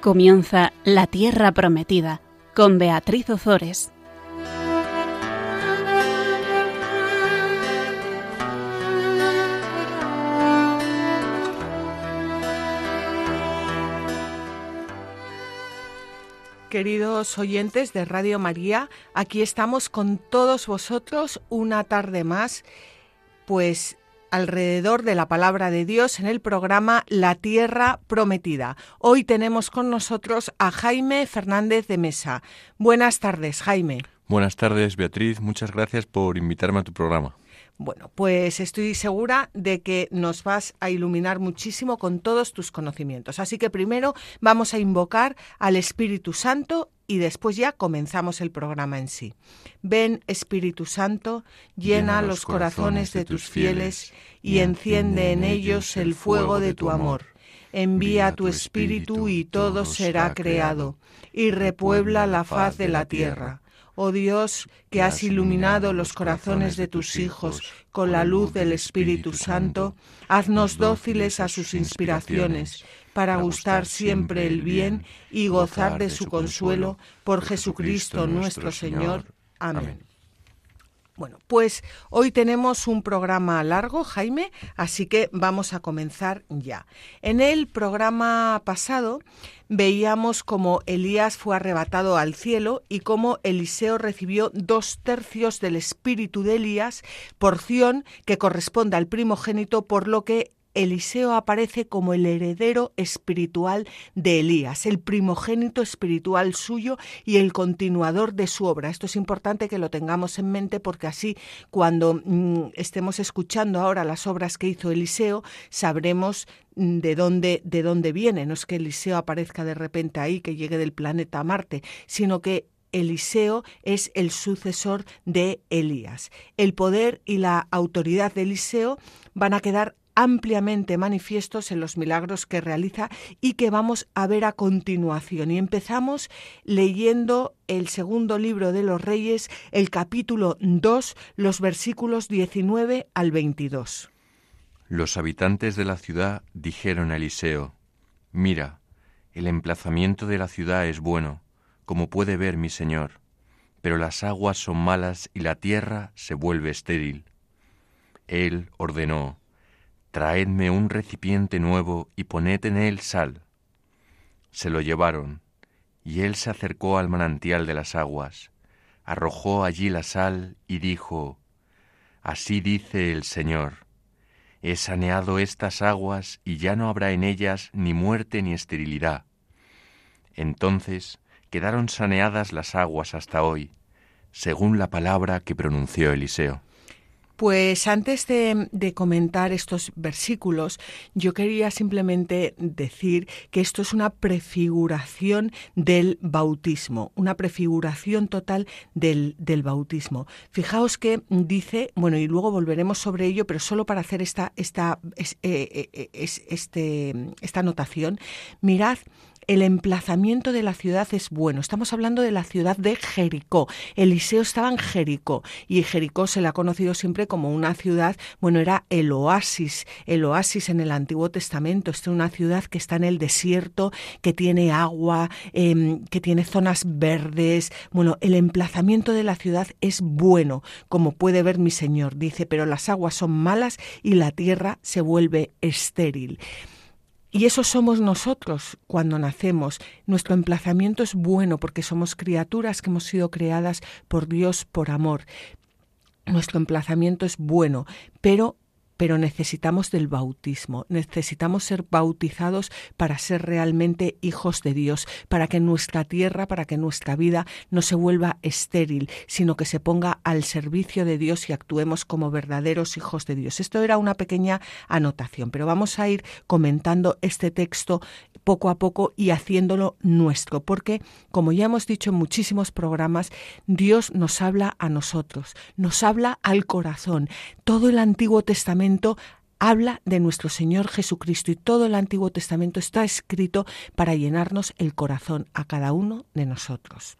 Comienza La Tierra Prometida con Beatriz Ozores. Queridos oyentes de Radio María, aquí estamos con todos vosotros una tarde más, pues alrededor de la palabra de Dios en el programa La Tierra Prometida. Hoy tenemos con nosotros a Jaime Fernández de Mesa. Buenas tardes, Jaime. Buenas tardes, Beatriz. Muchas gracias por invitarme a tu programa. Bueno, pues estoy segura de que nos vas a iluminar muchísimo con todos tus conocimientos. Así que primero vamos a invocar al Espíritu Santo y después ya comenzamos el programa en sí. Ven, Espíritu Santo, llena, los corazones de tus fieles y enciende en ellos el fuego de tu amor. Envía tu Espíritu y todo será creado, y repuebla la faz de la tierra Oh Dios, que has iluminado los corazones de tus hijos con la luz del Espíritu Santo, haznos dóciles a sus inspiraciones, para gustar siempre el bien y gozar de su consuelo por Jesucristo nuestro Señor. Amén. Bueno, pues hoy tenemos un programa largo, Jaime, así que vamos a comenzar ya. En el programa pasado veíamos cómo Elías fue arrebatado al cielo y cómo Eliseo recibió dos tercios del espíritu de Elías, porción que corresponde al primogénito, por lo que Eliseo aparece como el heredero espiritual de Elías, el primogénito espiritual suyo y el continuador de su obra. Esto es importante que lo tengamos en mente porque así cuando mm, estemos escuchando ahora las obras que hizo Eliseo, sabremos mm, de dónde, de dónde viene. No es que Eliseo aparezca de repente ahí, que llegue del planeta Marte, sino que Eliseo es el sucesor de Elías. El poder y la autoridad de Eliseo van a quedar ampliamente manifiestos en los milagros que realiza y que vamos a ver a continuación. Y empezamos leyendo el segundo libro de los Reyes, el capítulo 2, los versículos 19 al 22. Los habitantes de la ciudad dijeron a Eliseo, Mira, el emplazamiento de la ciudad es bueno, como puede ver mi señor, pero las aguas son malas y la tierra se vuelve estéril. Él ordenó, Traedme un recipiente nuevo y poned en él sal. Se lo llevaron, y él se acercó al manantial de las aguas, arrojó allí la sal y dijo, Así dice el Señor, he saneado estas aguas y ya no habrá en ellas ni muerte ni esterilidad. Entonces quedaron saneadas las aguas hasta hoy, según la palabra que pronunció Eliseo. Pues antes de, comentar estos versículos, yo quería simplemente decir que esto es una prefiguración del bautismo, una prefiguración total del, bautismo. Fijaos que dice, bueno, y luego volveremos sobre ello, pero solo para hacer esta, esta, eh, eh, eh, este, esta anotación, mirad el emplazamiento de la ciudad es bueno. Estamos hablando de la ciudad de Jericó. Eliseo estaba en Jericó y Jericó se le ha conocido siempre como una ciudad, bueno, era el oasis, el oasis en el Antiguo Testamento. es una ciudad que está en el desierto, que tiene agua, em, que tiene zonas verdes. Bueno, el emplazamiento de la ciudad es bueno, como puede ver mi Señor, dice, pero las aguas son malas y la tierra se vuelve estéril. Y eso somos nosotros cuando nacemos. Nuestro emplazamiento es bueno porque somos criaturas que hemos sido creadas por Dios por amor. Nuestro emplazamiento es bueno, pero pero necesitamos del bautismo, necesitamos ser bautizados para ser realmente hijos de Dios, para que nuestra tierra, para que nuestra vida no se vuelva estéril, sino que se ponga al servicio de Dios y actuemos como verdaderos hijos de Dios. Esto era una pequeña anotación, pero vamos a ir comentando este texto poco a poco y haciéndolo nuestro, porque, como ya hemos dicho en muchísimos programas, Dios nos habla a nosotros, nos habla al corazón. Todo el Antiguo Testamento habla de nuestro Señor Jesucristo y todo el Antiguo Testamento está escrito para llenarnos el corazón a cada uno de nosotros.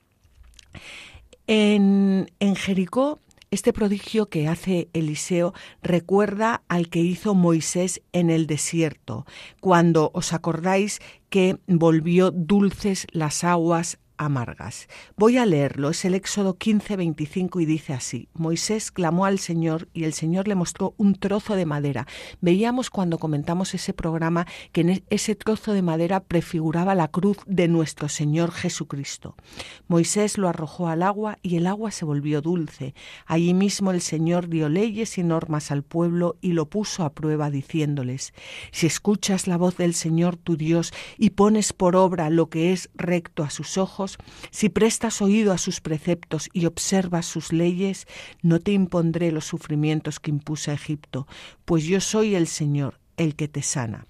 En, en Jericó este prodigio que hace Eliseo recuerda al que hizo Moisés en el desierto, cuando os acordáis que volvió dulces las aguas amargas. Voy a leerlo, es el Éxodo 15, 25 y dice así, Moisés clamó al Señor y el Señor le mostró un trozo de madera. Veíamos cuando comentamos ese programa que en e-, ese trozo de madera prefiguraba la cruz de nuestro Señor Jesucristo. Moisés lo arrojó al agua y el agua se volvió dulce. Allí mismo el Señor dio leyes y normas al pueblo y lo puso a prueba diciéndoles, si escuchas la voz del Señor tu Dios y pones por obra lo que es recto a sus ojos, si prestas oído a sus preceptos y observas sus leyes, no te impondré los sufrimientos que impuse a Egipto, pues yo soy el Señor, el que te sana.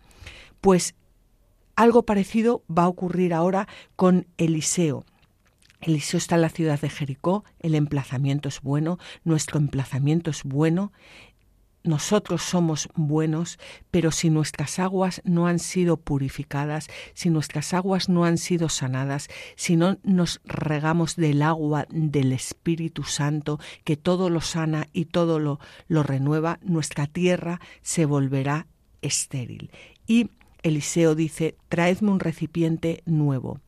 Pues algo parecido va a ocurrir ahora con Eliseo. Eliseo está en la ciudad de Jericó, el emplazamiento es bueno, nuestro emplazamiento es bueno, nosotros somos buenos, pero si nuestras aguas no han sido purificadas, si nuestras aguas no han sido sanadas, si no nos regamos del agua del Espíritu Santo, que todo lo sana y todo lo, lo renueva, nuestra tierra se volverá estéril. Y Eliseo dice, traedme un recipiente nuevo.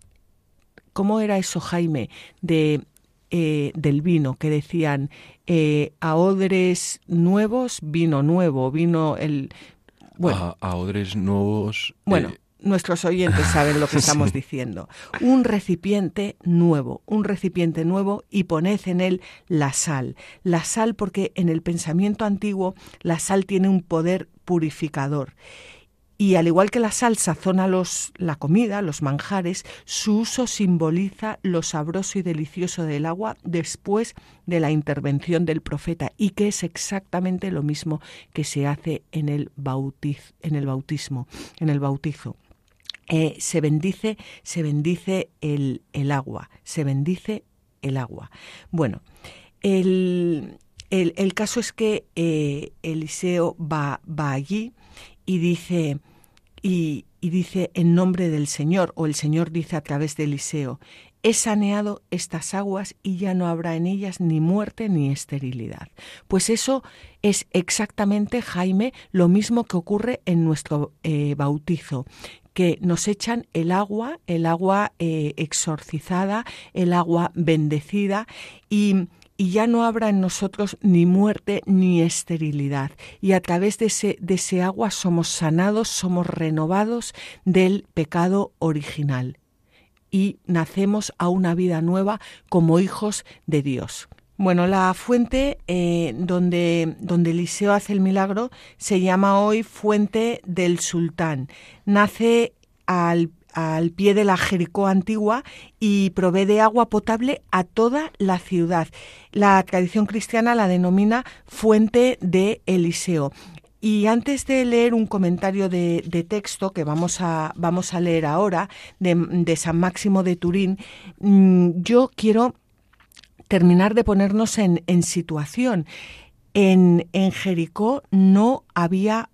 ¿Cómo era eso, Jaime, de eh, del vino, que decían eh, a odres nuevos, vino nuevo, vino el... Bueno, a, odres nuevos... Bueno. Eh, nuestros oyentes saben lo que estamos diciendo. Un recipiente nuevo, un recipiente nuevo y poned en él la sal. La sal porque en el pensamiento antiguo la sal tiene un poder purificador y al igual que la sal sazona los, la comida, los manjares, su uso simboliza lo sabroso y delicioso del agua después de la intervención del profeta y que es exactamente lo mismo que se hace en el, bautiz, en el bautismo, en el bautizo. Eh, se bendice, se bendice el, el, agua, se bendice el agua. Bueno, el, el, caso es que eh, Eliseo va, va allí y dice, y, dice en nombre del Señor, o el Señor dice a través de Eliseo, he saneado estas aguas y ya no habrá en ellas ni muerte ni esterilidad. Pues eso es exactamente, Jaime, lo mismo que ocurre en nuestro eh, bautizo que nos echan el agua, el agua eh, exorcizada, el agua bendecida y y ya no habrá en nosotros ni muerte ni esterilidad. Y a través de ese, de ese agua somos sanados, somos renovados del pecado original y nacemos a una vida nueva como hijos de Dios. Bueno, la fuente eh, donde, donde Eliseo hace el milagro se llama hoy Fuente del Sultán. Nace al al pie de la Jericó antigua y provee de agua potable a toda la ciudad. La tradición cristiana la denomina fuente de Eliseo. Y antes de leer un comentario de, texto que vamos a, vamos a leer ahora de, San Máximo de Turín, mm, yo quiero terminar de ponernos en, situación. En, en Jericó no había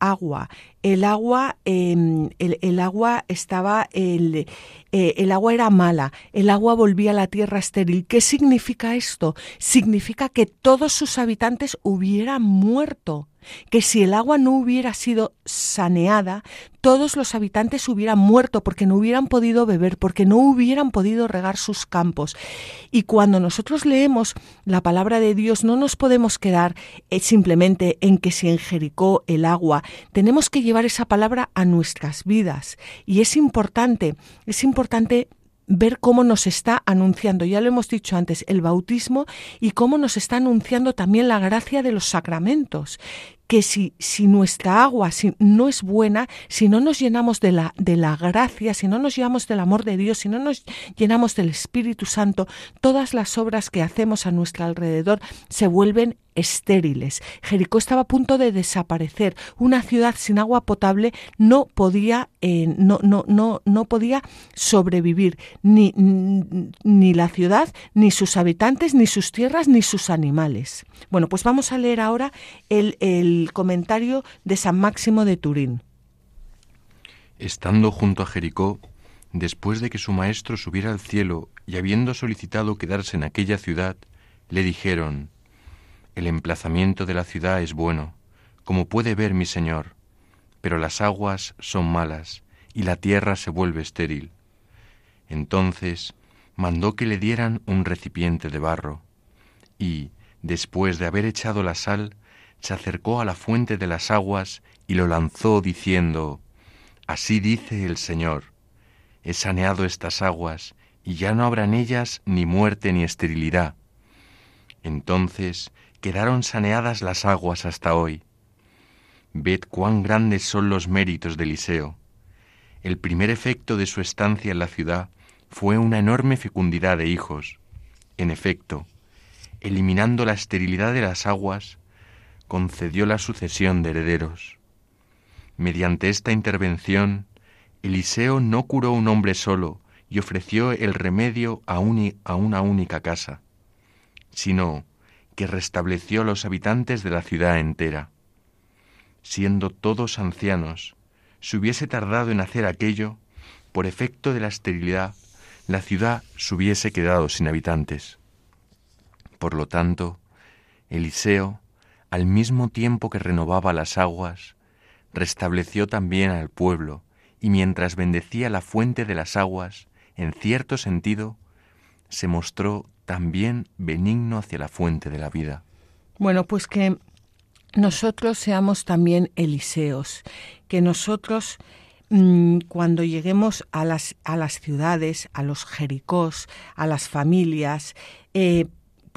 agua. El agua, em, el, agua estaba, el, eh, el agua era mala, el agua volvía a la tierra estéril. ¿Qué significa esto? Significa que todos sus habitantes hubieran muerto que si el agua no hubiera sido saneada, todos los habitantes hubieran muerto porque no hubieran podido beber, porque no hubieran podido regar sus campos. Y cuando nosotros leemos la palabra de Dios, no nos podemos quedar eh, simplemente en que si en Jericó el agua, tenemos que llevar esa palabra a nuestras vidas. Y es importante, es importante ver cómo nos está anunciando, ya lo hemos dicho antes, el bautismo y cómo nos está anunciando también la gracia de los sacramentos, que si, si nuestra agua si no es buena, si no nos llenamos de la, de la gracia, si no nos llenamos del amor de Dios, si no nos llenamos del Espíritu Santo, todas las obras que hacemos a nuestro alrededor se vuelven estériles. Jericó estaba a punto de desaparecer. Una ciudad sin agua potable no podía, eh, no, no, no, no podía sobrevivir. Ni, ni la ciudad, ni sus habitantes, ni sus tierras, ni sus animales. Bueno, pues vamos a leer ahora el, el comentario de San Máximo de Turín. Estando junto a Jericó, después de que su maestro subiera al cielo y habiendo solicitado quedarse en aquella ciudad, le dijeron, el emplazamiento de la ciudad es bueno, como puede ver mi señor, pero las aguas son malas y la tierra se vuelve estéril. Entonces mandó que le dieran un recipiente de barro, y, después de haber echado la sal, se acercó a la fuente de las aguas y lo lanzó diciendo, Así dice el Señor, he saneado estas aguas, y ya no habrá en ellas ni muerte ni esterilidad. Entonces quedaron saneadas las aguas hasta hoy. Ved cuán grandes son los méritos de Eliseo. El primer efecto de su estancia en la ciudad fue una enorme fecundidad de hijos. En efecto, eliminando la esterilidad de las aguas, concedió la sucesión de herederos. Mediante esta intervención, Eliseo no curó un hombre solo y ofreció el remedio a, a una única casa, sino que restableció a los habitantes de la ciudad entera. Siendo todos ancianos, si hubiese tardado en hacer aquello, por efecto de la esterilidad, la ciudad se hubiese quedado sin habitantes. Por lo tanto, Eliseo, al mismo tiempo que renovaba las aguas, restableció también al pueblo, y mientras bendecía la fuente de las aguas, en cierto sentido, se mostró también benigno hacia la fuente de la vida. Bueno, pues que nosotros seamos también Eliseos, que nosotros mm, cuando lleguemos a las, a las ciudades, a los jericós, a las familias, eh,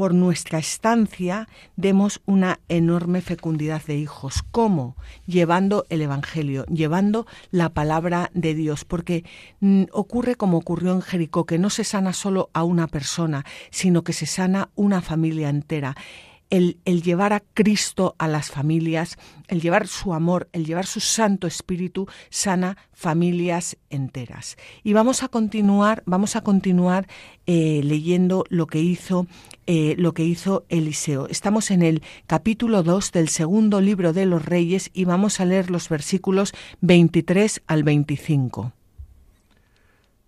por nuestra estancia demos una enorme fecundidad de hijos. ¿Cómo? Llevando el Evangelio, llevando la palabra de Dios, porque mm, ocurre como ocurrió en Jericó, que no se sana solo a una persona, sino que se sana una familia entera el, llevar a Cristo a las familias, el llevar su amor, el llevar su Santo Espíritu, sana familias enteras. Y vamos a continuar, vamos a continuar eh, leyendo lo que hizo eh, lo que hizo Eliseo. Estamos en el capítulo 2 del segundo libro de los Reyes y vamos a leer los versículos 23 al 25.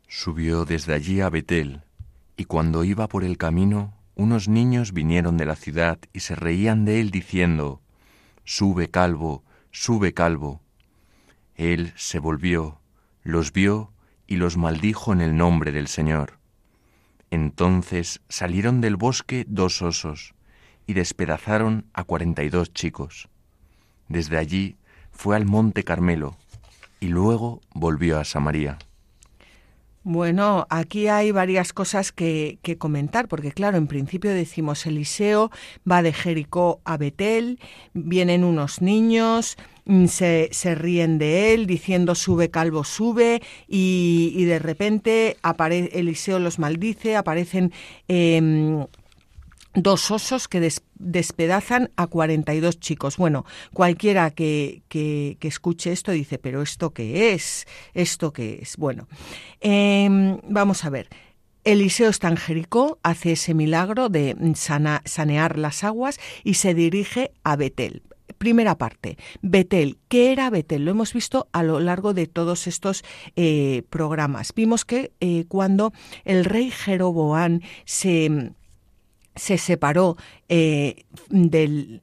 Subió desde allí a Betel, y cuando iba por el camino, unos niños vinieron de la ciudad y se reían de él diciendo, Sube calvo, sube calvo. Él se volvió, los vio y los maldijo en el nombre del Señor. Entonces salieron del bosque dos osos y despedazaron a cuarenta y dos chicos. Desde allí fue al monte Carmelo y luego volvió a Samaria. Bueno, aquí hay varias cosas que, comentar, porque claro, en principio decimos Eliseo va de Jericó a Betel, vienen unos niños, mm, se, se ríen de él diciendo sube calvo sube y, de repente aparece Eliseo los maldice, aparecen em, dos osos que despedazan a 42 chicos. Bueno, cualquiera que, que, escuche esto dice, pero ¿esto qué es? ¿Esto qué es? Bueno, em, vamos a ver. Eliseo Jericó, hace ese milagro de sanear las aguas y se dirige a Betel. Primera parte, Betel. ¿Qué era Betel? Lo hemos visto a lo largo de todos estos eh, programas. Vimos que eh, cuando el rey Jeroboán se se separó eh, del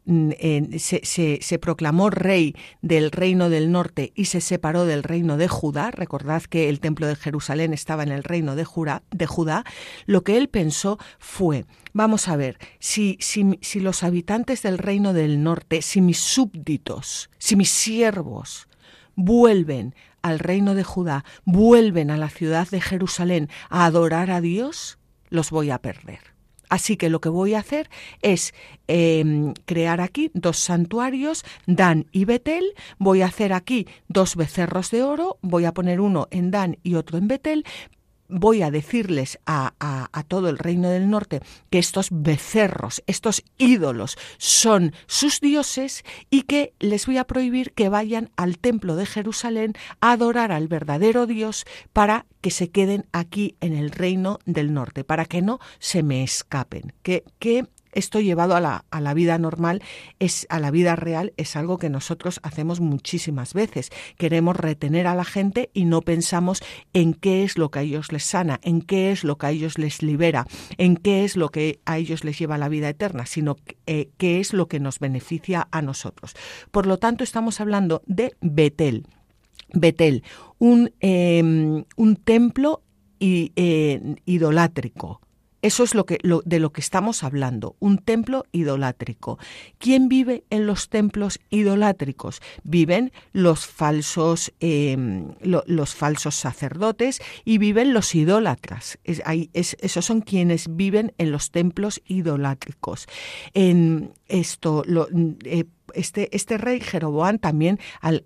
se, se, proclamó rey del reino del norte y se separó del reino de Judá. Recordad que el templo de Jerusalén estaba en el reino de, Judá, de Judá. Lo que él pensó fue vamos a ver si, si, si los habitantes del reino del norte si mis súbditos si mis siervos vuelven al reino de Judá vuelven a la ciudad de Jerusalén a adorar a Dios los voy a perder Así que lo que voy a hacer es em, crear aquí dos santuarios, Dan y Betel. Voy a hacer aquí dos becerros de oro, voy a poner uno en Dan y otro en Betel, voy a decirles a, todo el reino del norte que estos becerros, estos ídolos son sus dioses y que les voy a prohibir que vayan al templo de Jerusalén a adorar al verdadero Dios para que se queden aquí en el reino del norte, para que no se me escapen. Que, esto llevado a la, a la vida normal, es, a la vida real, es algo que nosotros hacemos muchísimas veces. Queremos retener a la gente y no pensamos en qué es lo que a ellos les sana, en qué es lo que a ellos les libera, en qué es lo que a ellos les lleva a la vida eterna, sino eh, qué es lo que nos beneficia a nosotros. Por lo tanto, estamos hablando de Betel. Betel, un, em, un templo eh, idolátrico, eso es lo que, de lo que estamos hablando, un templo idolátrico. ¿Quién vive en los templos idolátricos? Viven los falsos, em, los falsos sacerdotes y viven los idólatras. esos son quienes viven en los templos idolátricos. En esto, eh, este, este rey Jeroboam también al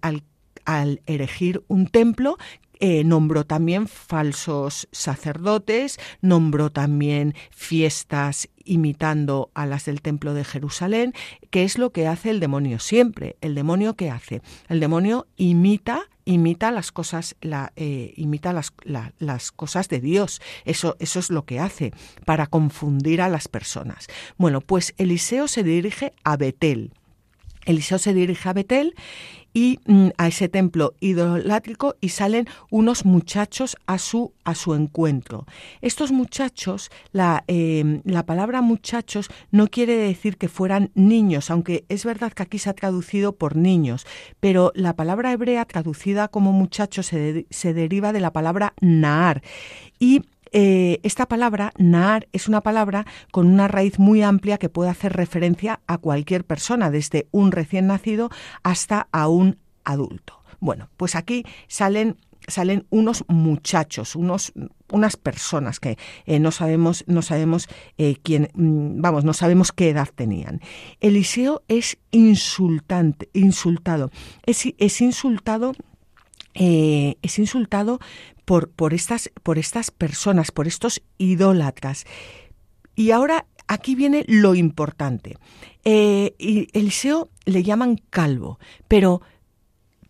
al erigir un templo eh, nombró también falsos sacerdotes, nombró también fiestas imitando a las del templo de Jerusalén, que es lo que hace el demonio siempre. El demonio qué hace? El demonio imita imita las cosas eh, imita las, las, cosas de Dios eso eso es lo que hace para confundir a las personas bueno pues Eliseo se dirige a Betel Eliseo se dirige a Betel y mm, a ese templo idolátrico y salen unos muchachos a su, a su encuentro. Estos muchachos, la, em, la palabra muchachos no quiere decir que fueran niños, aunque es verdad que aquí se ha traducido por niños, pero la palabra hebrea traducida como muchachos se, se deriva de la palabra naar y eh, esta palabra, naar, es una palabra con una raíz muy amplia que puede hacer referencia a cualquier persona, desde un recién nacido hasta a un adulto. Bueno, pues aquí salen salen unos muchachos, unos, unas personas que eh, no sabemos, no sabemos eh, quién, mm, vamos, no sabemos qué edad tenían. Eliseo es insultante, insultado, es, es insultado, es insultado por, por, estas, por estas personas, por estos idólatras. Y ahora aquí viene lo importante. Eh, Eliseo le llaman calvo, pero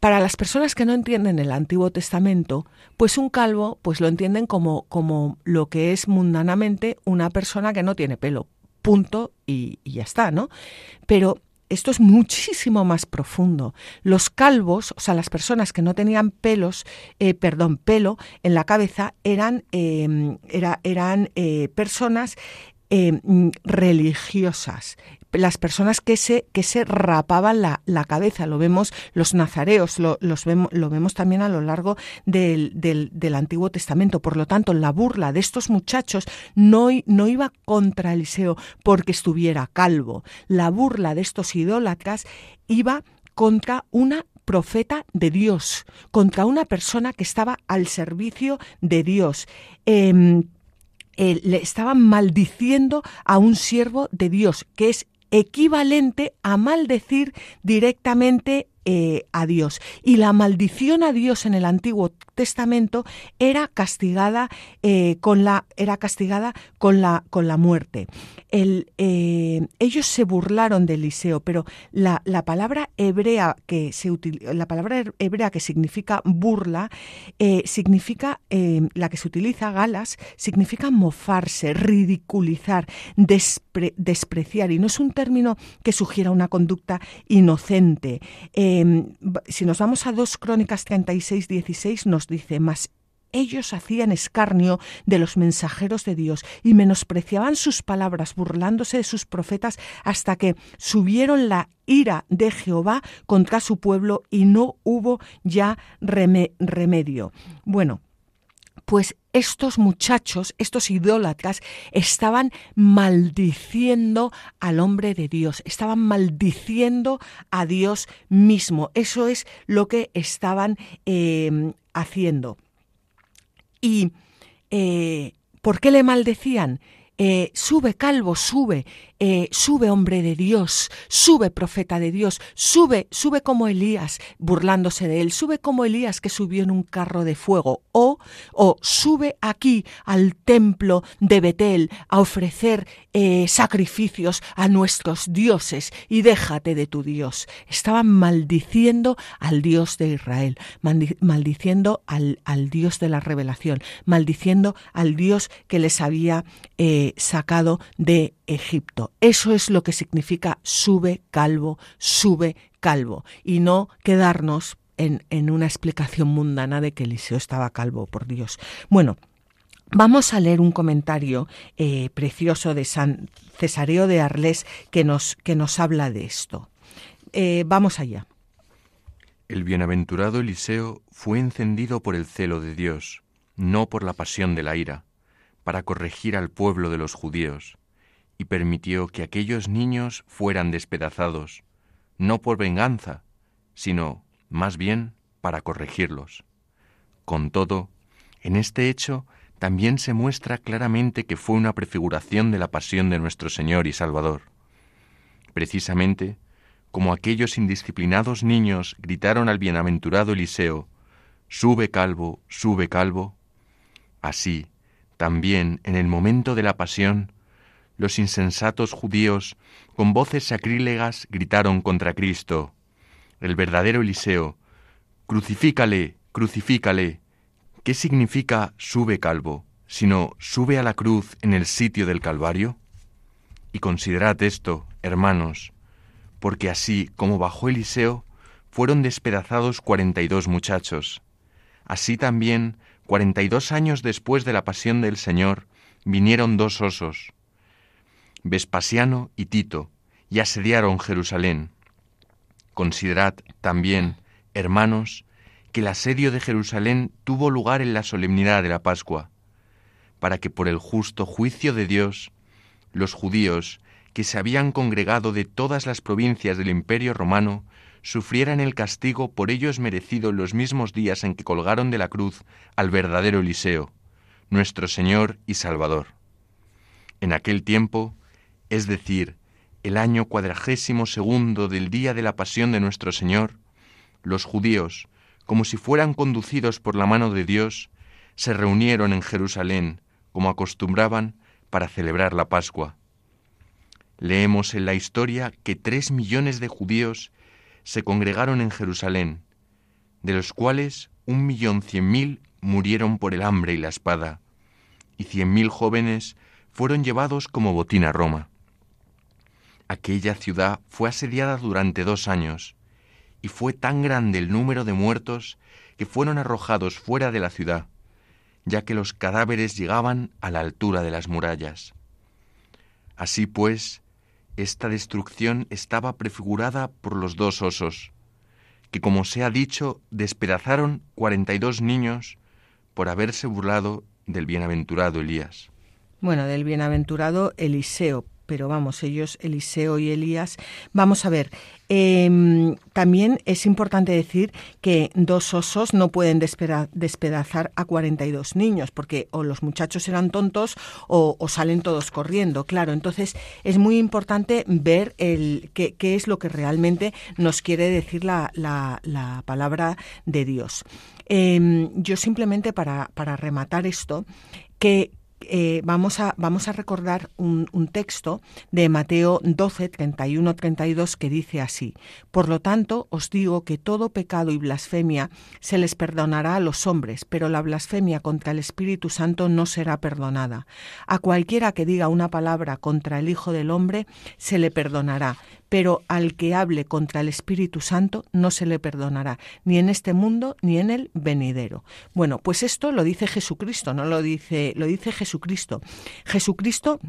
para las personas que no entienden el Antiguo Testamento, pues un calvo pues lo entienden como, como lo que es mundanamente una persona que no tiene pelo. Punto y, y ya está, ¿no? Pero esto es muchísimo más profundo. Los calvos, o sea, las personas que no tenían pelos, eh, perdón, pelo en la cabeza, eran, eh, eran eh, personas religiosas, las personas que se, que se rapaban la, la cabeza. Lo vemos los nazareos, lo, los vemos, lo vemos también a lo largo del, del, del, Antiguo Testamento. Por lo tanto, la burla de estos muchachos no, no iba contra Eliseo porque estuviera calvo. La burla de estos idólatras iba contra una profeta de Dios, contra una persona que estaba al servicio de Dios. Eh, eh, le estaban maldiciendo a un siervo de Dios, que es equivalente a maldecir directamente eh, a Dios. Y la maldición a Dios en el Antiguo Testamento era castigada eh, con la era castigada con la con la muerte. Eh, ellos se burlaron de Eliseo, pero la, la palabra hebrea que se la palabra hebrea que significa burla significa la que se utiliza galas significa mofarse, ridiculizar, despreciar y no es un término que sugiera una conducta inocente. Em, si nos vamos a 2 Crónicas 36, 16, nos dice, más ellos hacían escarnio de los mensajeros de Dios y menospreciaban sus palabras, burlándose de sus profetas, hasta que subieron la ira de Jehová contra su pueblo y no hubo ya remedio. Bueno, pues estos muchachos, estos idólatras, estaban maldiciendo al hombre de Dios, estaban maldiciendo a Dios mismo. Eso es lo que estaban em, haciendo. ¿Y eh, por qué le maldecían? Eh, sube calvo, sube, eh, sube hombre de Dios, sube profeta de Dios, sube, sube como Elías, burlándose de él, sube como Elías que subió en un carro de fuego, o o sube aquí al templo de Betel a ofrecer eh, sacrificios a nuestros dioses y déjate de tu Dios. Estaban maldiciendo al Dios de Israel, maldiciendo al, al Dios de la revelación, maldiciendo al Dios que les había eh, sacado de Egipto. Eso es lo que significa sube calvo, sube calvo, y no quedarnos en, en una explicación mundana de que Eliseo estaba calvo, por Dios. Bueno, Vamos a leer un comentario eh, precioso de San Cesareo de Arles que nos, que nos habla de esto. Eh, vamos allá. El bienaventurado Eliseo fue encendido por el celo de Dios, no por la pasión de la ira, para corregir al pueblo de los judíos, permitió que aquellos niños fueran despedazados, no por venganza, sino más bien para corregirlos. Con todo, en este hecho también se muestra claramente que fue una prefiguración de la pasión de nuestro Señor y Salvador. Precisamente, como aquellos indisciplinados niños gritaron al bienaventurado Eliseo, Sube calvo, sube calvo, así, también en el momento de la pasión, los insensatos judíos con voces sacrílegas gritaron contra Cristo, el verdadero Eliseo, Crucifícale, crucifícale. ¿Qué significa sube calvo, sino sube a la cruz en el sitio del Calvario? Y considerad esto, hermanos, porque así como bajó Eliseo, fueron despedazados cuarenta y dos muchachos. Así también, cuarenta y dos años después de la pasión del Señor, vinieron dos osos, Vespasiano y Tito, y asediaron Jerusalén. Considerad también, hermanos, que el asedio de Jerusalén tuvo lugar en la solemnidad de la Pascua, para que por el justo juicio de Dios, los judíos que se habían congregado de todas las provincias del imperio romano sufrieran el castigo por ellos merecido en los mismos días en que colgaron de la cruz al verdadero Eliseo, nuestro Señor y Salvador. En aquel tiempo, es decir, el año cuadragésimo segundo del día de la pasión de nuestro Señor, los judíos, como si fueran conducidos por la mano de Dios, se reunieron en Jerusalén, como acostumbraban, para celebrar la Pascua. Leemos en la historia que tres millones de judíos se congregaron en Jerusalén, de los cuales un millón cien mil murieron por el hambre y la espada, y cien mil jóvenes fueron llevados como botín a Roma. Aquella ciudad fue asediada durante dos años, y fue tan grande el número de muertos que fueron arrojados fuera de la ciudad, ya que los cadáveres llegaban a la altura de las murallas. Así pues, esta destrucción estaba prefigurada por los dos osos, que como se ha dicho, despedazaron cuarenta y dos niños por haberse burlado del bienaventurado Elías. Bueno, del bienaventurado Eliseo, pero vamos, ellos, Eliseo y Elías. Vamos a ver, em, también es importante decir que dos osos no pueden despedazar a 42 niños, porque o los muchachos eran tontos o, salen todos corriendo, claro. Entonces es muy importante ver el, qué, es lo que realmente nos quiere decir la, la, palabra de Dios. Em, yo simplemente para, para rematar esto, que, eh, vamos, a, vamos a recordar un, un, texto de Mateo 12, 31, 32 que dice así, Por lo tanto, os digo que todo pecado y blasfemia se les perdonará a los hombres, pero la blasfemia contra el Espíritu Santo no será perdonada. A cualquiera que diga una palabra contra el Hijo del Hombre se le perdonará, pero al que hable contra el Espíritu Santo no se le perdonará, ni en este mundo ni en el venidero. Bueno, pues esto lo dice Jesucristo, no lo dice, lo dice Jesucristo. Jesucristo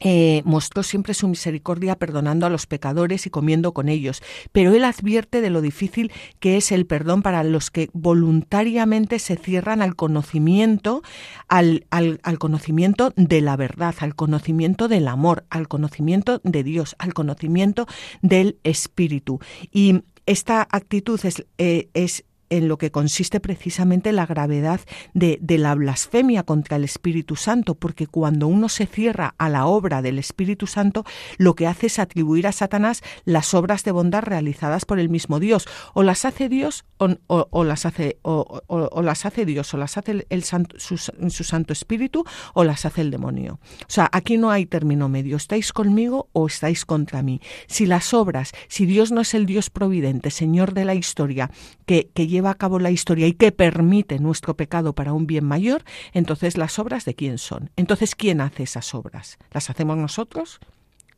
eh, mostró siempre su misericordia perdonando a los pecadores y comiendo con ellos, pero él advierte de lo difícil que es el perdón para los que voluntariamente se cierran al conocimiento, al, al, al conocimiento de la verdad, al conocimiento del amor, al conocimiento de Dios, al conocimiento del Espíritu. Y esta actitud es, eh, es en lo que consiste precisamente la gravedad de, la blasfemia contra el Espíritu Santo, porque cuando uno se cierra a la obra del Espíritu Santo, lo que hace es atribuir a Satanás las obras de bondad realizadas por el mismo Dios, o las hace Dios o, las hace o, las hace Dios, o las hace el, santo, su, su Santo Espíritu, o las hace el demonio. O sea, aquí no hay término medio. ¿Estáis conmigo o estáis contra mí? Si las obras, si Dios no es el Dios providente, Señor de la historia, que, que lleva a cabo la historia y que permite nuestro pecado para un bien mayor, entonces las obras de quién son. Entonces, ¿quién hace esas obras? ¿Las hacemos nosotros?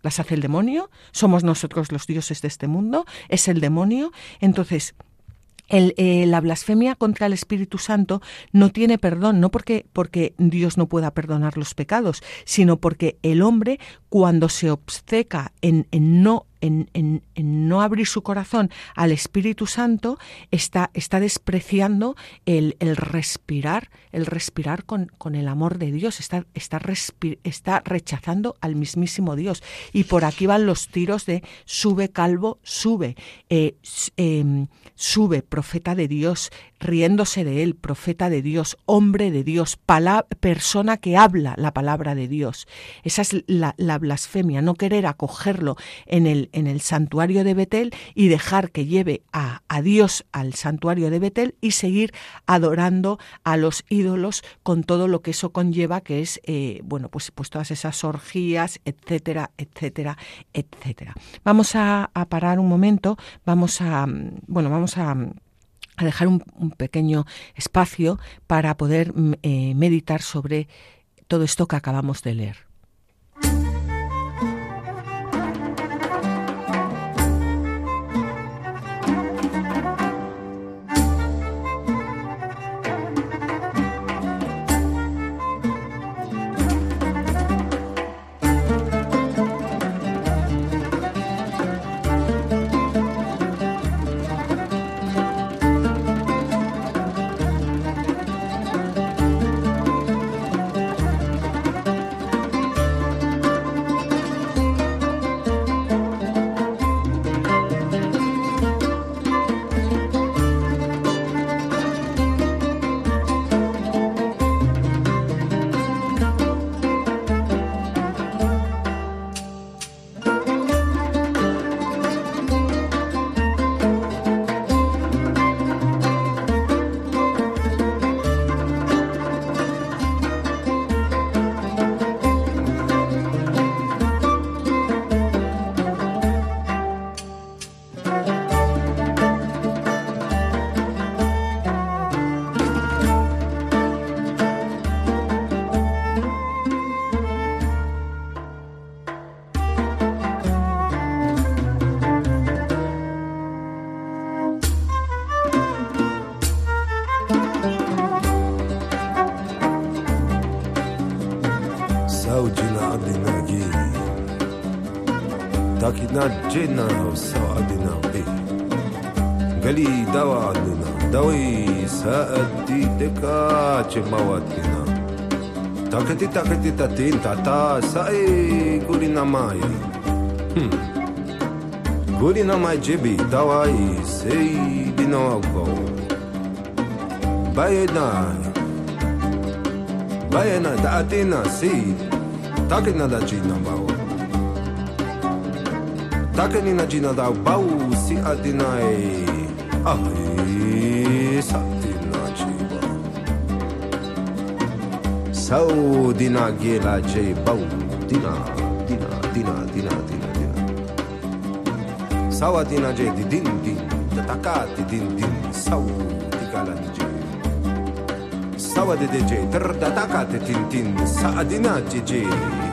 ¿Las hace el demonio? ¿Somos nosotros los dioses de este mundo? ¿Es el demonio? Entonces, eh, la blasfemia contra el Espíritu Santo no tiene perdón, no porque, porque Dios no pueda perdonar los pecados, sino porque el hombre, cuando se obceca en, en no en, no abrir su corazón al Espíritu Santo, está, está despreciando el, respirar, el respirar con, con, el amor de Dios, está, está, está rechazando al mismísimo Dios. Y por aquí van los tiros de sube calvo, sube, eh, em, sube, profeta de Dios, riéndose de él, profeta de Dios, hombre de Dios, persona que habla la palabra de Dios. Esa es la blasfemia, no querer acogerlo en el, en el santuario de Betel y dejar que lleve a, Dios al santuario de Betel y seguir adorando a los ídolos con todo lo que eso conlleva, que es, eh, bueno, pues, pues todas esas orgías, etcétera, etcétera, etcétera. Vamos a, parar un momento, vamos a, bueno, vamos a dejar un, pequeño espacio para poder mm, eh, meditar sobre todo esto que acabamos de leer. جينا وساعدنا به قالي دوا عندنا دوي ساعدي دكا مواتنا تاكتي تاكتي تاتين تاتا ساي قولي ماي قولي ماي جيبي دواي سيدي نوغو باينا باينا داتينا سي تاكنا دا جينا باو Taka ni na jina da bau si adinai Ai sati na chiba Sau dina gela je bau Dina, dina, dina, dina, dina, dina Sau adina je di din din Tatakati din din Sau di gala di je. Sau adide je Ter tatakati tin tin Sa adina je je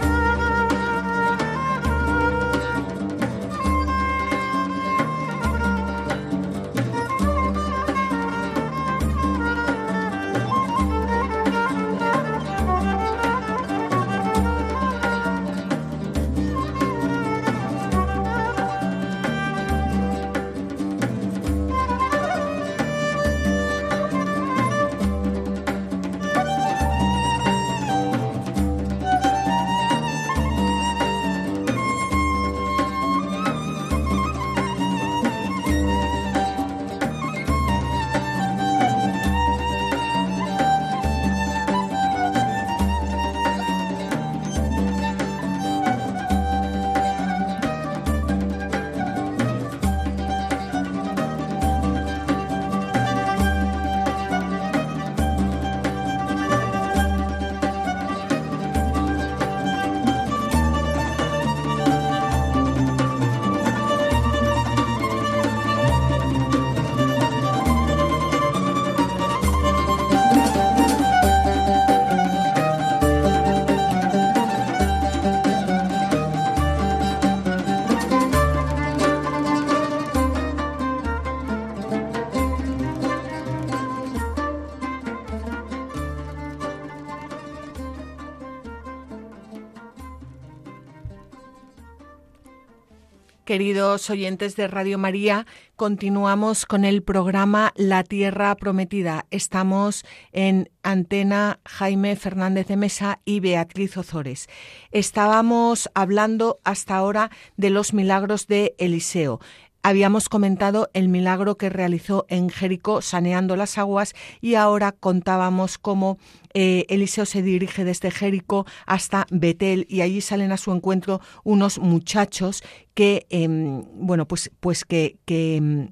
Queridos oyentes de Radio María, continuamos con el programa La Tierra Prometida. Estamos en antena Jaime Fernández de Mesa y Beatriz Ozores. Estábamos hablando hasta ahora de los milagros de Eliseo. Habíamos comentado el milagro que realizó en Jericó saneando las aguas y ahora contábamos cómo eh, Eliseo se dirige desde Jericó hasta Betel y allí salen a su encuentro unos muchachos que, em, bueno, pues, pues que, que, em,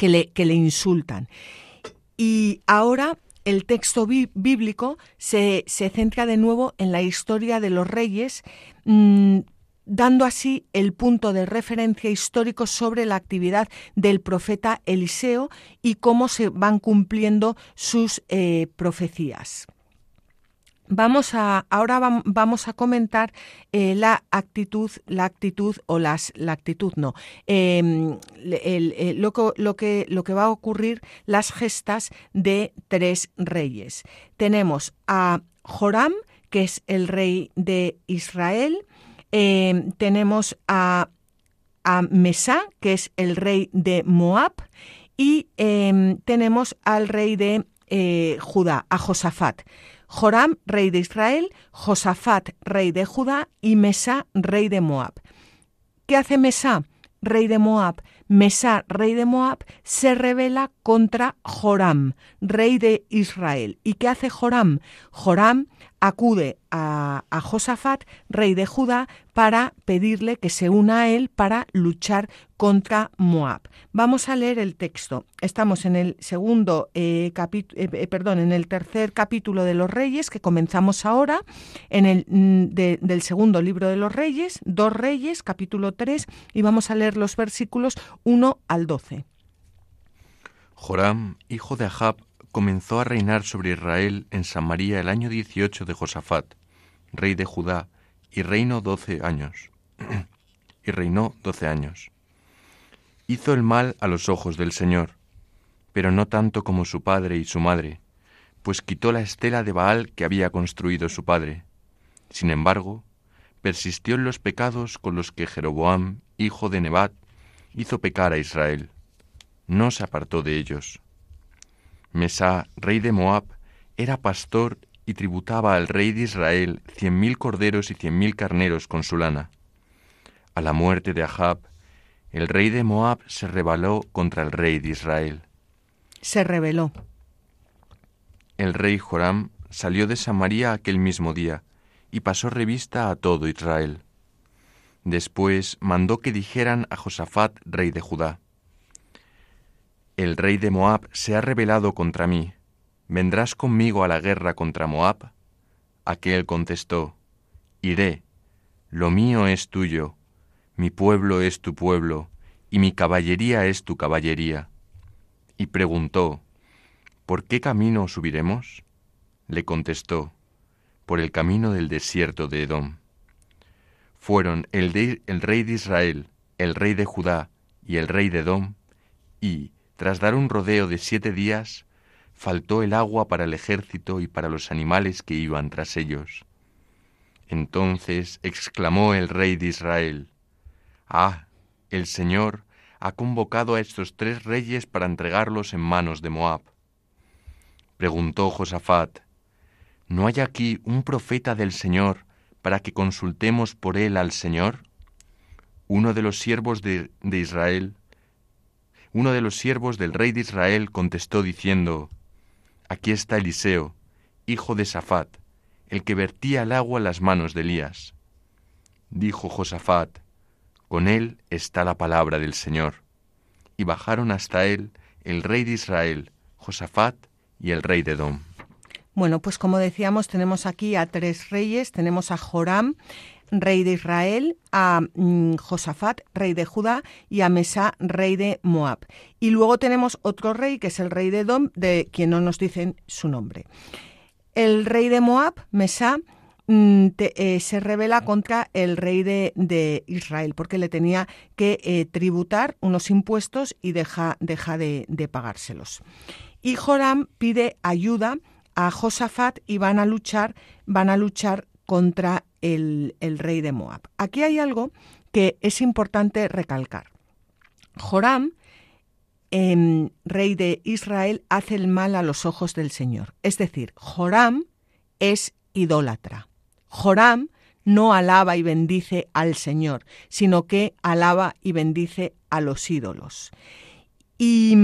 le, que le insultan. Y ahora el texto bíblico se, se, centra de nuevo en la historia de los reyes, mm, dando así el punto de referencia histórico sobre la actividad del profeta Eliseo y cómo se van cumpliendo sus eh, profecías. Vamos a, ahora vamos a comentar eh, la actitud, la actitud o las, la actitud no, em, lo, lo, que, lo que va a ocurrir, las gestas de tres reyes. Tenemos a Joram, que es el rey de Israel, Em, tenemos a, a Mesá, que es el rey de Moab, y em, tenemos al rey de eh, Judá, a Josafat. Joram, rey de Israel, Josafat, rey de Judá, y Mesá, rey de Moab. ¿Qué hace Mesá, rey de Moab? Mesá, rey de Moab, se revela contra Joram, rey de Israel. ¿Y qué hace Joram? Joram acude a, Josafat, rey de Judá, para pedirle que se una a él para luchar contra Moab. Vamos a leer el texto. Estamos en el segundo eh, eh, eh, perdón, en el tercer capítulo de los Reyes que comenzamos ahora, en el mm, del segundo libro de los Reyes, dos Reyes, capítulo 3, y vamos a leer los versículos 1 al 12. Joram, hijo de Ahab, comenzó a reinar sobre Israel en Samaria el año 18 de Josafat, rey de Judá, y reinó doce años. y reinó doce años. Hizo el mal a los ojos del Señor, pero no tanto como su padre y su madre, pues quitó la estela de Baal que había construido su padre. Sin embargo, persistió en los pecados con los que Jeroboam, hijo de Nebat, hizo pecar a Israel. No se apartó de ellos. Mesá, rey de Moab, era pastor y tributaba al rey de Israel cien mil corderos y cien mil carneros con su lana. A la muerte de Ahab, el rey de Moab se rebeló contra el rey de Israel. Se rebeló. El rey Joram salió de Samaria aquel mismo día y pasó revista a todo Israel. Después mandó que dijeran a Josafat, rey de Judá, el rey de Moab se ha rebelado contra mí. ¿Vendrás conmigo a la guerra contra Moab? Aquel contestó, Iré, lo mío es tuyo, mi pueblo es tu pueblo, y mi caballería es tu caballería. Y preguntó, ¿por qué camino subiremos? Le contestó, por el camino del desierto de Edom. Fueron el, el rey de Israel, el rey de Judá y el rey de Edom, y, tras dar un rodeo de siete días, faltó el agua para el ejército y para los animales que iban tras ellos. Entonces exclamó el rey de Israel, Ah, el Señor ha convocado a estos tres reyes para entregarlos en manos de Moab. Preguntó Josafat, ¿no hay aquí un profeta del Señor para que consultemos por él al Señor? Uno de los siervos de, de Israel uno de los siervos del rey de Israel contestó diciendo, Aquí está Eliseo, hijo de Safat, el que vertía el agua en las manos de Elías. Dijo Josafat, Con él está la palabra del Señor. Y bajaron hasta él el rey de Israel, Josafat y el rey de Edom. Bueno, pues como decíamos, tenemos aquí a tres reyes, tenemos a Joram, rey de Israel, a mm, Josafat, rey de Judá, y a Mesá, rey de Moab. Y luego tenemos otro rey, que es el rey de Edom, de quien no nos dicen su nombre. El rey de Moab, Mesá, mm, eh, se revela contra el rey de, Israel, porque le tenía que eh, tributar unos impuestos y deja, deja de, de pagárselos. Y Joram pide ayuda a Josafat y van a luchar, van a luchar contra el, rey de Moab. Aquí hay algo que es importante recalcar. Joram, em, rey de Israel, hace el mal a los ojos del Señor. Es decir, Joram es idólatra. Joram no alaba y bendice al Señor, sino que alaba y bendice a los ídolos. Y,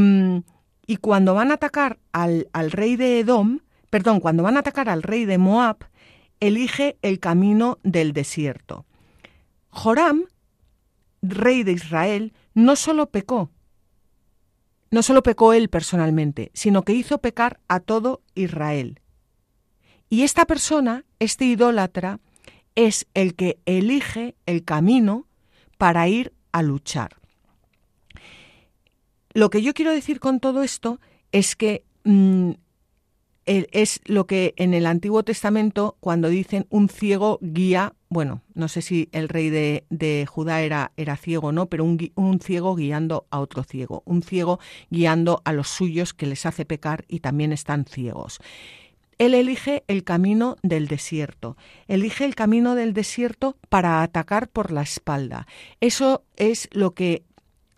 y cuando van a atacar al, al, rey de Edom, perdón, cuando van a atacar al rey de Moab, elige el camino del desierto. Joram, rey de Israel, no solo pecó, no solo pecó él personalmente, sino que hizo pecar a todo Israel. Y esta persona, este idólatra, es el que elige el camino para ir a luchar. Lo que yo quiero decir con todo esto es que mm, es lo que en el Antiguo Testamento, cuando dicen un ciego guía, bueno, no sé si el rey de, de Judá era, era, ciego o no, pero un, un, ciego guiando a otro ciego, un ciego guiando a los suyos que les hace pecar y también están ciegos. Él elige el camino del desierto, elige el camino del desierto para atacar por la espalda. Eso es lo que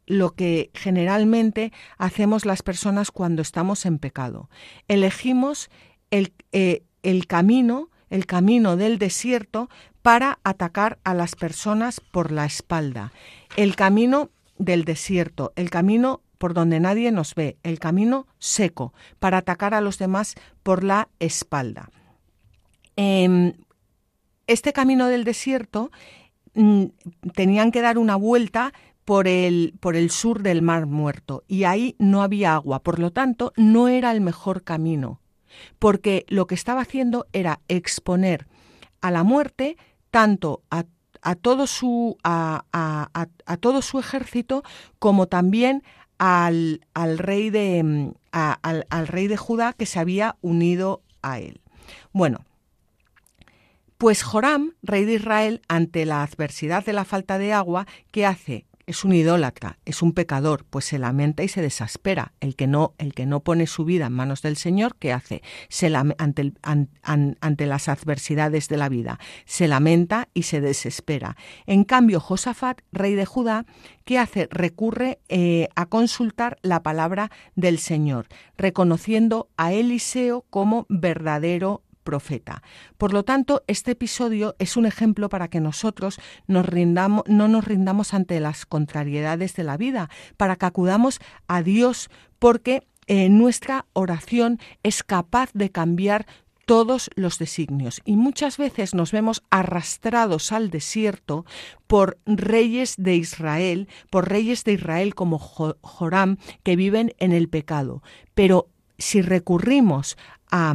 lo que generalmente hacemos las personas cuando estamos en pecado. Elegimos el, eh, el camino, el camino del desierto para atacar a las personas por la espalda. El camino del desierto, el camino por donde nadie nos ve, el camino seco, para atacar a los demás por la espalda. Eh, este camino del desierto mm, tenían que dar una vuelta por el, por el sur del Mar Muerto y ahí no había agua, por lo tanto no era el mejor camino, porque lo que estaba haciendo era exponer a la muerte tanto a, a todo, su, a, a, a, todo su ejército como también al, al rey de, al, al rey de Judá que se había unido a él. Bueno, pues Joram, rey de Israel, ante la adversidad de la falta de agua, ¿qué hace? Es un idólatra, es un pecador, pues se lamenta y se desespera. El que no, el que no pone su vida en manos del Señor, ¿qué hace? Se ante, ante las adversidades de la vida, se lamenta y se desespera. En cambio, Josafat, rey de Judá, ¿qué hace? Recurre eh, a consultar la palabra del Señor, reconociendo a Eliseo como verdadero profeta. Por lo tanto, este episodio es un ejemplo para que nosotros no nos rindamos ante las contrariedades de la vida, para que acudamos a Dios, porque eh, nuestra oración es capaz de cambiar todos los designios y muchas veces nos vemos arrastrados al desierto por reyes de Israel, por reyes de Israel como Joram, que viven en el pecado. Pero si recurrimos a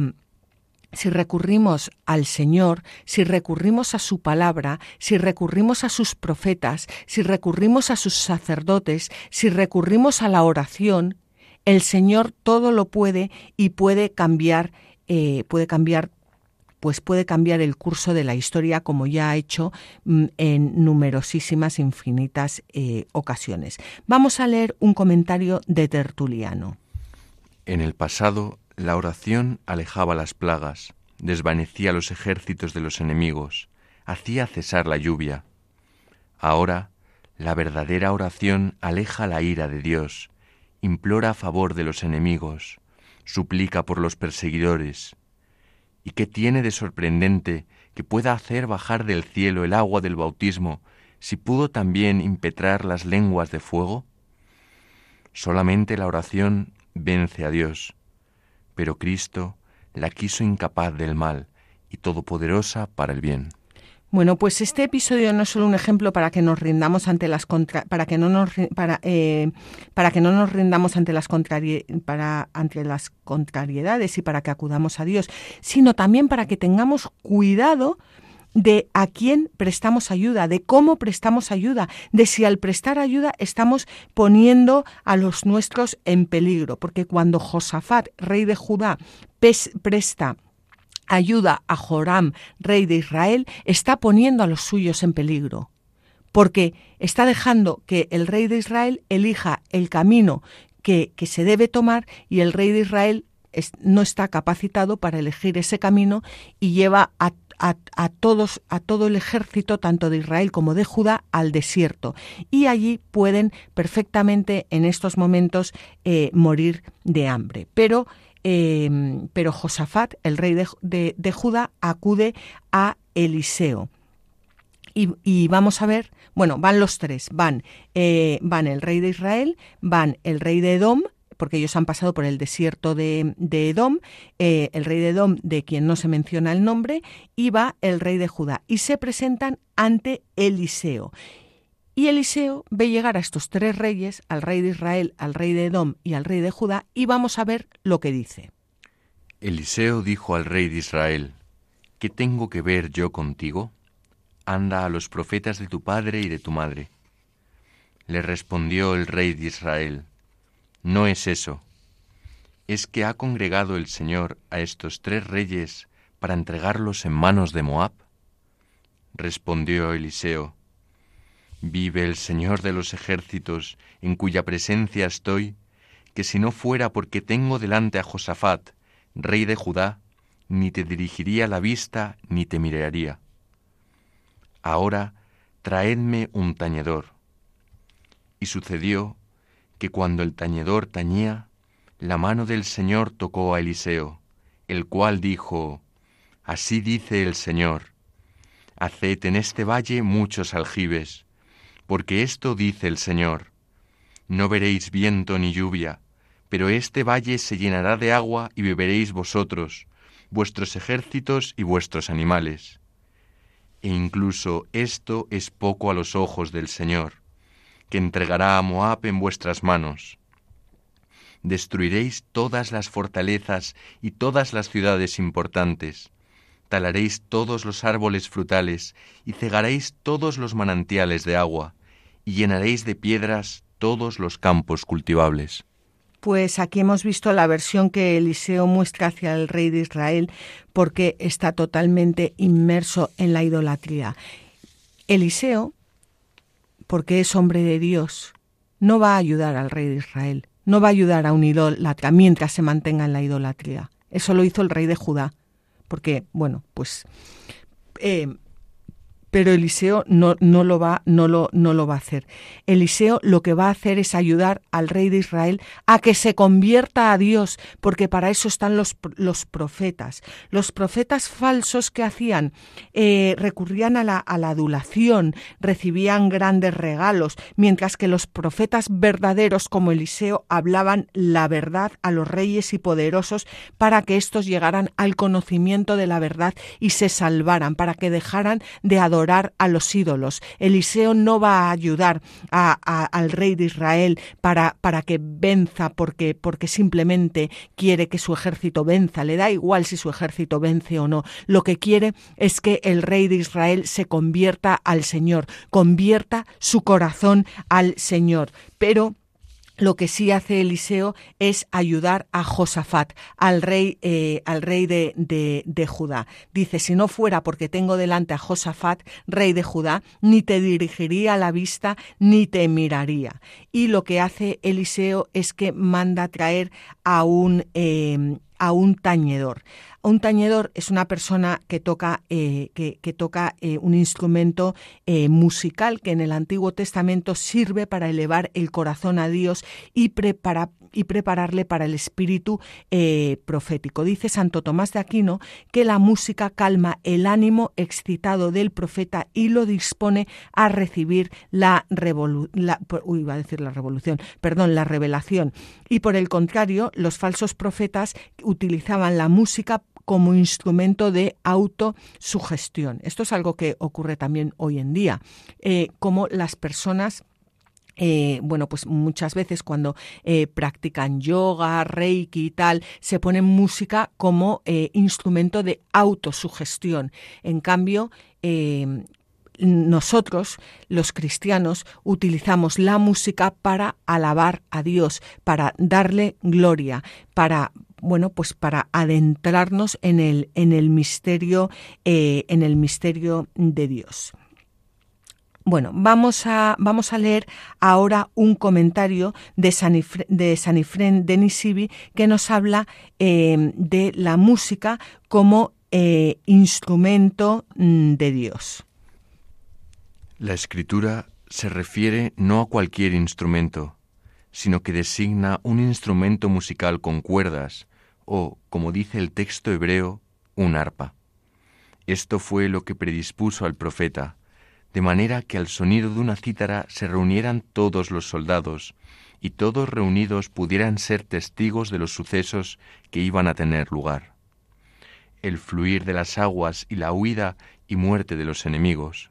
si recurrimos al Señor, si recurrimos a su palabra, si recurrimos a sus profetas, si recurrimos a sus sacerdotes, si recurrimos a la oración, el Señor todo lo puede y puede cambiar, eh, puede cambiar pues puede cambiar el curso de la historia como ya ha hecho mm, en numerosísimas, infinitas eh, ocasiones. Vamos a leer un comentario de Tertuliano. En el pasado la oración alejaba las plagas, desvanecía los ejércitos de los enemigos, hacía cesar la lluvia. Ahora, la verdadera oración aleja la ira de Dios, implora a favor de los enemigos, suplica por los perseguidores. ¿Y qué tiene de sorprendente que pueda hacer bajar del cielo el agua del bautismo si pudo también impetrar las lenguas de fuego? Solamente la oración vence a Dios pero Cristo la quiso incapaz del mal y todopoderosa para el bien. Bueno, pues este episodio no es solo un ejemplo para que nos rindamos ante las contra, para que no nos para, eh, para que no nos rindamos ante las para ante las contrariedades y para que acudamos a Dios, sino también para que tengamos cuidado de a quién prestamos ayuda, de cómo prestamos ayuda, de si al prestar ayuda estamos poniendo a los nuestros en peligro, porque cuando Josafat, rey de Judá, presta ayuda a Joram, rey de Israel, está poniendo a los suyos en peligro, porque está dejando que el rey de Israel elija el camino que, que se debe tomar y el rey de Israel no está capacitado para elegir ese camino y lleva a a, todos, a todo el ejército, tanto de Israel como de Judá, al desierto. Y allí pueden perfectamente en estos momentos eh, morir de hambre. Pero, em, pero Josafat, el rey de, Judá, acude a Eliseo. Y, vamos a ver, bueno, van los tres, van, eh, van el rey de Israel, van el rey de Edom, porque ellos han pasado por el desierto de, Edom, eh, el rey de Edom, de quien no se menciona el nombre, y va el rey de Judá, y se presentan ante Eliseo. Y Eliseo ve llegar a estos tres reyes, al rey de Israel, al rey de Edom y al rey de Judá, y vamos a ver lo que dice. Eliseo dijo al rey de Israel, ¿qué tengo que ver yo contigo? Anda a los profetas de tu padre y de tu madre. Le respondió el rey de Israel, no es eso. Es que ha congregado el Señor a estos tres reyes para entregarlos en manos de Moab. Respondió Eliseo, Vive el Señor de los ejércitos, en cuya presencia estoy, que si no fuera porque tengo delante a Josafat, rey de Judá, ni te dirigiría la vista ni te miraría. Ahora traedme un tañedor. Y sucedió que cuando el tañedor tañía, la mano del Señor tocó a Eliseo, el cual dijo, Así dice el Señor, haced en este valle muchos aljibes, porque esto dice el Señor, no veréis viento ni lluvia, pero este valle se llenará de agua y beberéis vosotros, vuestros ejércitos y vuestros animales. E incluso esto es poco a los ojos del Señor que entregará a Moab en vuestras manos. Destruiréis todas las fortalezas y todas las ciudades importantes, talaréis todos los árboles frutales y cegaréis todos los manantiales de agua, y llenaréis de piedras todos los campos cultivables. Pues aquí hemos visto la versión que Eliseo muestra hacia el rey de Israel porque está totalmente inmerso en la idolatría. Eliseo porque es hombre de Dios, no va a ayudar al rey de Israel, no va a ayudar a un idólatra mientras se mantenga en la idolatría. Eso lo hizo el rey de Judá, porque, bueno, pues eh, pero Eliseo no, no, lo va, no, lo, no lo va a hacer. Eliseo lo que va a hacer es ayudar al rey de Israel a que se convierta a Dios, porque para eso están los, los profetas. Los profetas falsos que hacían eh, recurrían a la, adulación, recibían grandes regalos, mientras que los profetas verdaderos como Eliseo hablaban la verdad a los reyes y poderosos para que éstos llegaran al conocimiento de la verdad y se salvaran, para que dejaran de adorar a los ídolos. Eliseo no va a ayudar al rey de Israel para, para que venza porque, porque simplemente quiere que su ejército venza. Le da igual si su ejército vence o no. Lo que quiere es que el rey de Israel se convierta al Señor, convierta su corazón al Señor. Pero lo que sí hace Eliseo es ayudar a Josafat, al rey, eh, al rey de, de, Judá. Dice, si no fuera porque tengo delante a Josafat, rey de Judá, ni te dirigiría la vista, ni te miraría. Y lo que hace Eliseo es que manda traer a un, eh, a un tañedor. Un tañedor es una persona que toca, eh, que, toca eh, un instrumento eh, musical que en el Antiguo Testamento sirve para elevar el corazón a Dios y, y prepararle para el espíritu profético. Dice Santo Tomás de Aquino que la música calma el ánimo excitado del profeta y lo dispone a recibir la, a decir la revolución, perdón, la revelación. Y por el contrario, los falsos profetas utilizaban la música como instrumento de autosugestión. Esto es algo que ocurre también hoy en día, eh, como las personas eh, bueno, pues muchas veces cuando eh, practican yoga, reiki y tal, se ponen música como instrumento de autosugestión. En cambio, nosotros, los cristianos, utilizamos la música para alabar a Dios, para darle gloria, para bueno, pues para adentrarnos en el, en el misterio, eh, en el misterio de Dios. Bueno, vamos a, vamos a leer ahora un comentario de Sanifren, de Sanifren Denisibi que nos habla eh, de la música como eh, instrumento mm, de Dios. La escritura se refiere no a cualquier instrumento, sino que designa un instrumento musical con cuerdas, o, como dice el texto hebreo, un arpa. Esto fue lo que predispuso al profeta, de manera que al sonido de una cítara se reunieran todos los soldados, y todos reunidos pudieran ser testigos de los sucesos que iban a tener lugar. El fluir de las aguas y la huida y muerte de los enemigos.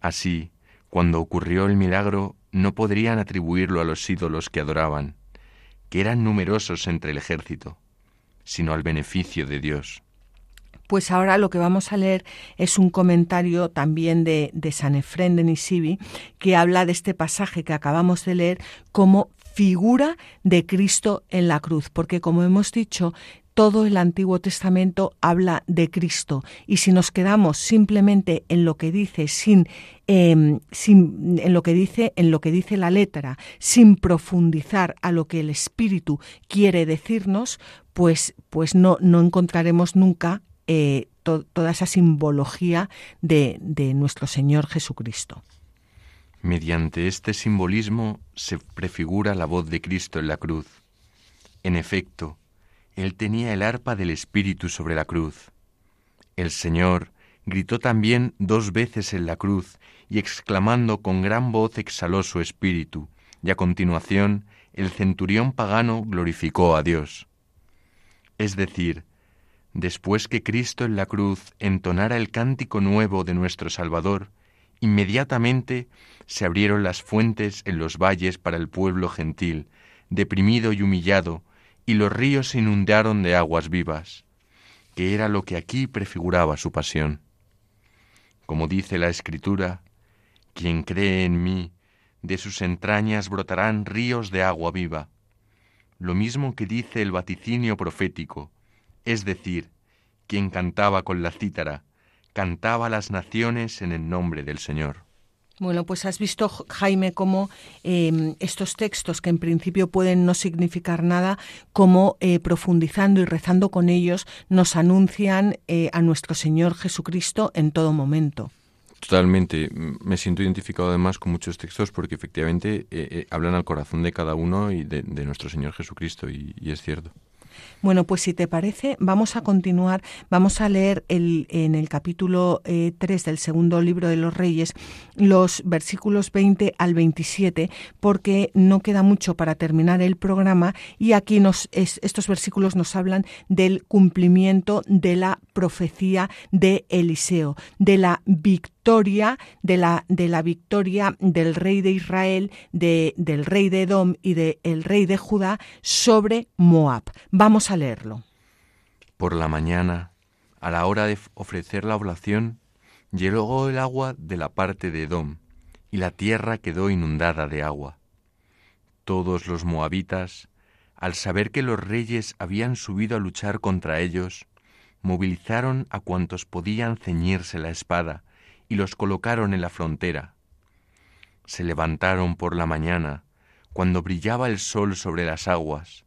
Así, cuando ocurrió el milagro, no podrían atribuirlo a los ídolos que adoraban, que eran numerosos entre el ejército, sino al beneficio de Dios. Pues ahora lo que vamos a leer es un comentario también de, de San Efrén de Nisibi, que habla de este pasaje que acabamos de leer como figura de Cristo en la cruz, porque como hemos dicho, todo el Antiguo Testamento habla de Cristo y si nos quedamos simplemente en lo que dice sin, em, sin, en lo que dice en lo que dice la letra sin profundizar a lo que el Espíritu quiere decirnos pues pues no no encontraremos nunca eh, toda esa simbología de, de nuestro Señor Jesucristo. Mediante este simbolismo se prefigura la voz de Cristo en la cruz. En efecto, Él tenía el arpa del Espíritu sobre la cruz. El Señor gritó también dos veces en la cruz y exclamando con gran voz exhaló su espíritu, y a continuación el centurión pagano glorificó a Dios. Es decir, después que Cristo en la cruz entonara el cántico nuevo de nuestro Salvador, inmediatamente se abrieron las fuentes en los valles para el pueblo gentil, deprimido y humillado, y los ríos se inundaron de aguas vivas, que era lo que aquí prefiguraba su pasión. Como dice la Escritura, quien cree en mí, de sus entrañas brotarán ríos de agua viva. Lo mismo que dice el vaticinio profético, es decir, quien cantaba con la cítara, cantaba a las naciones en el nombre del Señor. Bueno, pues has visto, Jaime, cómo em, estos textos, que en principio pueden no significar nada, como eh, profundizando y rezando con ellos, nos anuncian eh, a nuestro Señor Jesucristo en todo momento. Totalmente. Me siento identificado además con muchos textos porque efectivamente eh, hablan al corazón de cada uno y de, nuestro Señor Jesucristo, y es cierto. Bueno, pues si te parece, vamos a continuar, vamos a leer el, en el capítulo 3 eh, del segundo libro de los Reyes los versículos 20 al 27, porque no queda mucho para terminar el programa y aquí estos versículos nos hablan del cumplimiento de la profecía de Eliseo, de la victoria, de la, de la victoria del rey de Israel, de, del rey de Edom y del rey de Judá sobre Moab. Vamos leerlo. Por la mañana, a la hora de ofrecer la oblación, llegó el agua de la parte de Edom, y la tierra quedó inundada de agua. Todos los moabitas, al saber que los reyes habían subido a luchar contra ellos, movilizaron a cuantos podían ceñirse la espada y los colocaron en la frontera. Se levantaron por la mañana, cuando brillaba el sol sobre las aguas,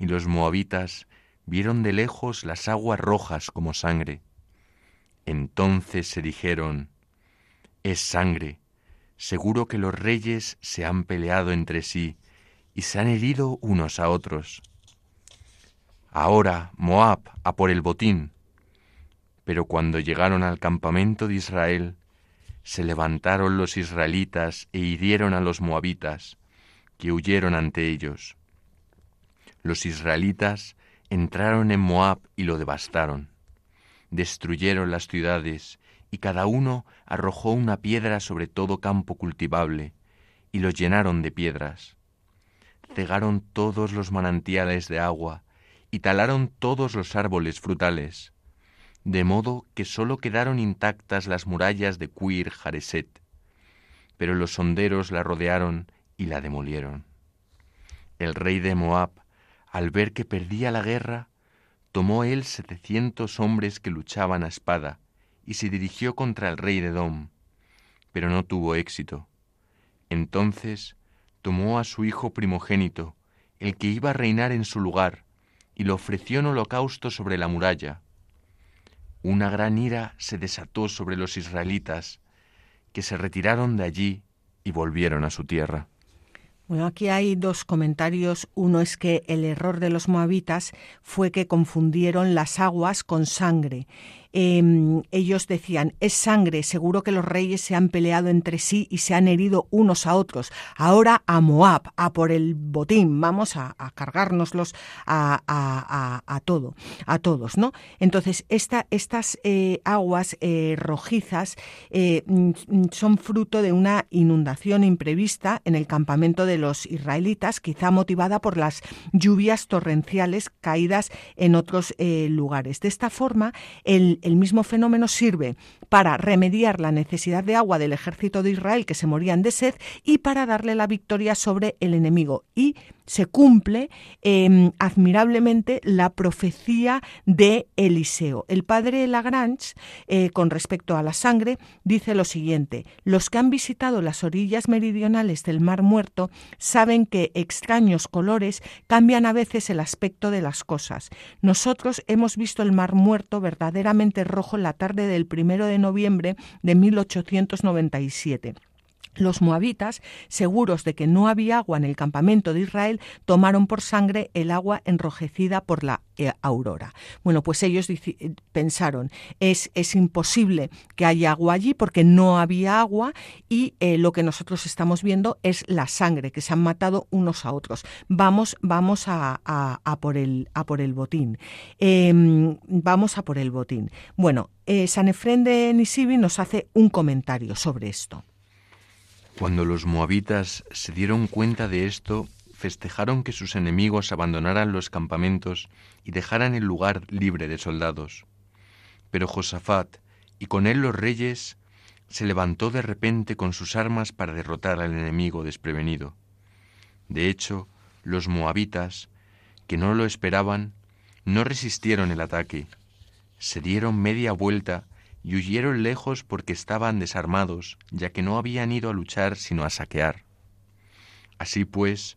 y los moabitas vieron de lejos las aguas rojas como sangre. Entonces se dijeron, es sangre, seguro que los reyes se han peleado entre sí y se han herido unos a otros. Ahora Moab a por el botín. Pero cuando llegaron al campamento de Israel, se levantaron los israelitas e hirieron a los moabitas, que huyeron ante ellos. Los israelitas entraron en Moab y lo devastaron. Destruyeron las ciudades, y cada uno arrojó una piedra sobre todo campo cultivable, y lo llenaron de piedras. Cegaron todos los manantiales de agua, y talaron todos los árboles frutales, de modo que sólo quedaron intactas las murallas de Cuir Jareset, pero los sonderos la rodearon y la demolieron. El rey de Moab, al ver que perdía la guerra, tomó él setecientos hombres que luchaban a espada, y se dirigió contra el rey de Dom, pero no tuvo éxito. Entonces tomó a su hijo primogénito, el que iba a reinar en su lugar, y lo ofreció en holocausto sobre la muralla. una gran ira se desató sobre los israelitas, que se retiraron de allí y volvieron a su tierra. Bueno, aquí hay dos comentarios. Uno es que el error de los moabitas fue que confundieron las aguas con sangre Em, ellos decían, es sangre, seguro que los reyes se han peleado entre sí y se han herido unos a otros. Ahora a Moab, a por el botín, vamos a, cargárnoslos a, a, todo, a todos, ¿no? Entonces, esta, estas eh, aguas eh, rojizas eh, mm, son fruto de una inundación imprevista en el campamento de los israelitas, quizá motivada por las lluvias torrenciales caídas en otros lugares. De esta forma, el, el mismo fenómeno sirve para remediar la necesidad de agua del ejército de Israel que se morían de sed y para darle la victoria sobre el enemigo. Y se cumple em, admirablemente la profecía de Eliseo. El padre Lagrange, eh, con respecto a la sangre, dice lo siguiente, los que han visitado las orillas meridionales del Mar Muerto saben que extraños colores cambian a veces el aspecto de las cosas. Nosotros hemos visto el Mar Muerto verdaderamente rojo en la tarde del primero de noviembre de 1897. Los moabitas, seguros de que no había agua en el campamento de Israel, tomaron por sangre el agua enrojecida por la eh, aurora. Bueno, pues ellos pensaron, es, es, imposible que haya agua allí porque no había agua y eh, lo que nosotros estamos viendo es la sangre, que se han matado unos a otros. Vamos, vamos a, por, el, botín. Em, vamos a por el botín. Bueno, eh, San Efrén de Nisibi nos hace un comentario sobre esto. Cuando los moabitas se dieron cuenta de esto, festejaron que sus enemigos abandonaran los campamentos y dejaran el lugar libre de soldados. Pero Josafat, y con él los reyes, se levantó de repente con sus armas para derrotar al enemigo desprevenido. De hecho, los moabitas, que no lo esperaban, no resistieron el ataque. Se dieron media vuelta y huyeron lejos porque estaban desarmados, ya que no habían ido a luchar sino a saquear. Así pues,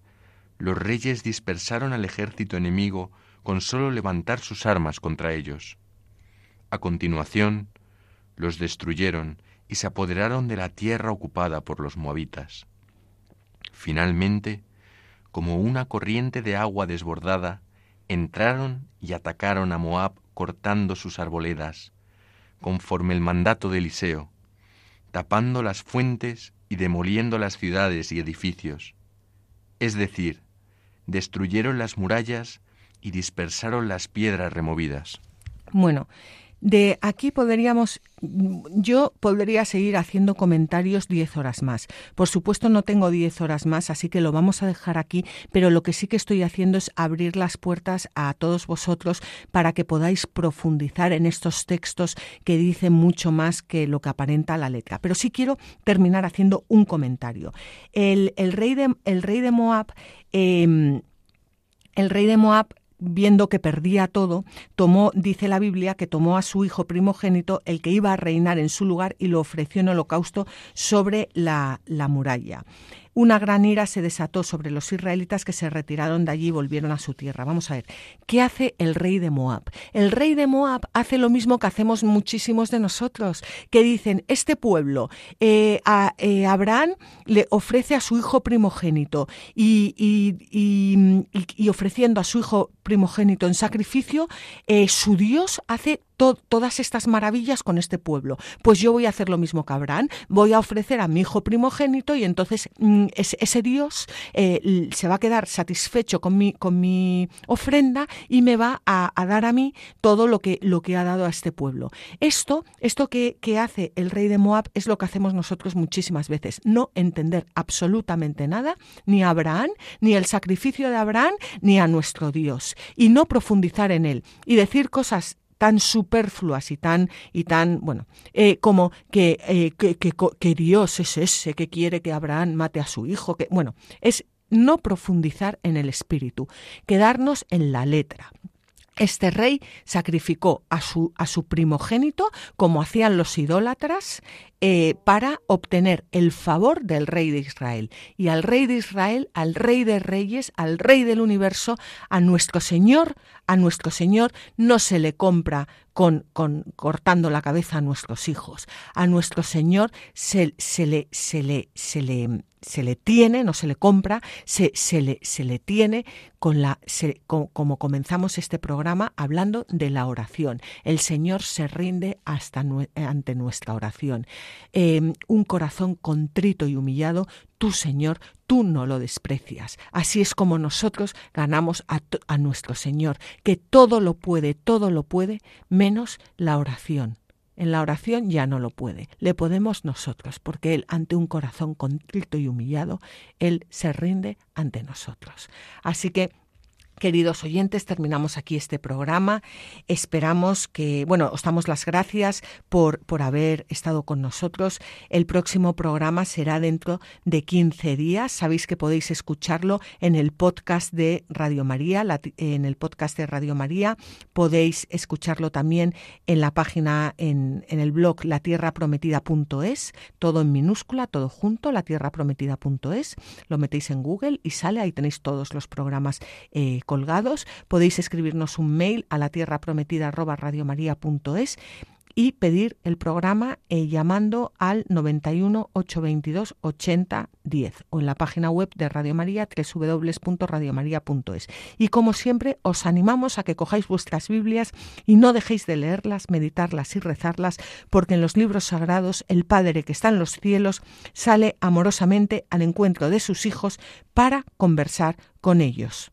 los reyes dispersaron al ejército enemigo con solo levantar sus armas contra ellos. A continuación, los destruyeron y se apoderaron de la tierra ocupada por los moabitas. Finalmente, como una corriente de agua desbordada, entraron y atacaron a Moab cortando sus arboledas, conforme el mandato de Eliseo, tapando las fuentes y demoliendo las ciudades y edificios. Es decir, destruyeron las murallas y dispersaron las piedras removidas. Bueno, de aquí podríamos, yo podría seguir haciendo comentarios diez horas más. Por supuesto no tengo diez horas más, así que lo vamos a dejar aquí, pero lo que sí que estoy haciendo es abrir las puertas a todos vosotros para que podáis profundizar en estos textos que dicen mucho más que lo que aparenta la letra. Pero sí quiero terminar haciendo un comentario. El, rey, de, el rey de Moab... Em, el rey de Moab viendo que perdía todo, tomó, dice la Biblia, que tomó a su hijo primogénito, el que iba a reinar en su lugar, y lo ofreció en holocausto sobre la, la muralla una gran ira se desató sobre los israelitas que se retiraron de allí y volvieron a su tierra. Vamos a ver, ¿qué hace el rey de Moab? El rey de Moab hace lo mismo que hacemos muchísimos de nosotros, que dicen, este pueblo, eh, a, eh, Abraham le ofrece a su hijo primogénito y, ofreciendo a su hijo primogénito en sacrificio, eh, su Dios hace todas estas maravillas con este pueblo. Pues yo voy a hacer lo mismo que Abraham, voy a ofrecer a mi hijo primogénito y entonces mm, ese, Dios eh, se va a quedar satisfecho con mi, con mi ofrenda y me va a, dar a mí todo lo que, lo que ha dado a este pueblo. Esto, esto que, que hace el rey de Moab es lo que hacemos nosotros muchísimas veces, no entender absolutamente nada, ni a Abraham, ni el sacrificio de Abraham, ni a nuestro Dios, y no profundizar en él, y decir cosas tan superfluas y tan, y tan bueno, eh, como que, eh, que, que, que, Dios es ese que quiere que Abraham mate a su hijo, que, bueno, es no profundizar en el espíritu, quedarnos en la letra. Este rey sacrificó a su, a su primogénito, como hacían los idólatras, eh, para obtener el favor del rey de Israel. Y al rey de Israel, al rey de reyes, al rey del universo, a nuestro Señor, a nuestro Señor no se le compra con, con cortando la cabeza a nuestros hijos. A nuestro Señor se, se le, se le, se le se le tiene, no se le compra, se, se, le, se le tiene con la, como comenzamos este programa hablando de la oración. El Señor se rinde hasta ante nuestra oración. Em, un corazón contrito y humillado, tú Señor, tú no lo desprecias. Así es como nosotros ganamos a, nuestro Señor, que todo lo puede, todo lo puede, menos la oración. En la oración ya no lo puede, le podemos nosotros, porque Él, ante un corazón contrito y humillado, Él se rinde ante nosotros. Así que Queridos oyentes, terminamos aquí este programa. Esperamos que, bueno, os damos las gracias por, por haber estado con nosotros. El próximo programa será dentro de 15 días. Sabéis que podéis escucharlo en el podcast de Radio María, en el podcast de Radio María. Podéis escucharlo también en la página, en, en el blog latierraprometida.es, todo en minúscula, todo junto, latierraprometida.es. Lo metéis en Google y sale, ahí tenéis todos los programas eh, colgados. Podéis escribirnos un mail a la tierra prometida y pedir el programa eh, llamando al 91 822 80 10 o en la página web de Radio María www.radiomaria.es. Y como siempre os animamos a que cojáis vuestras Biblias y no dejéis de leerlas, meditarlas y rezarlas, porque en los libros sagrados el Padre que está en los cielos sale amorosamente al encuentro de sus hijos para conversar con ellos.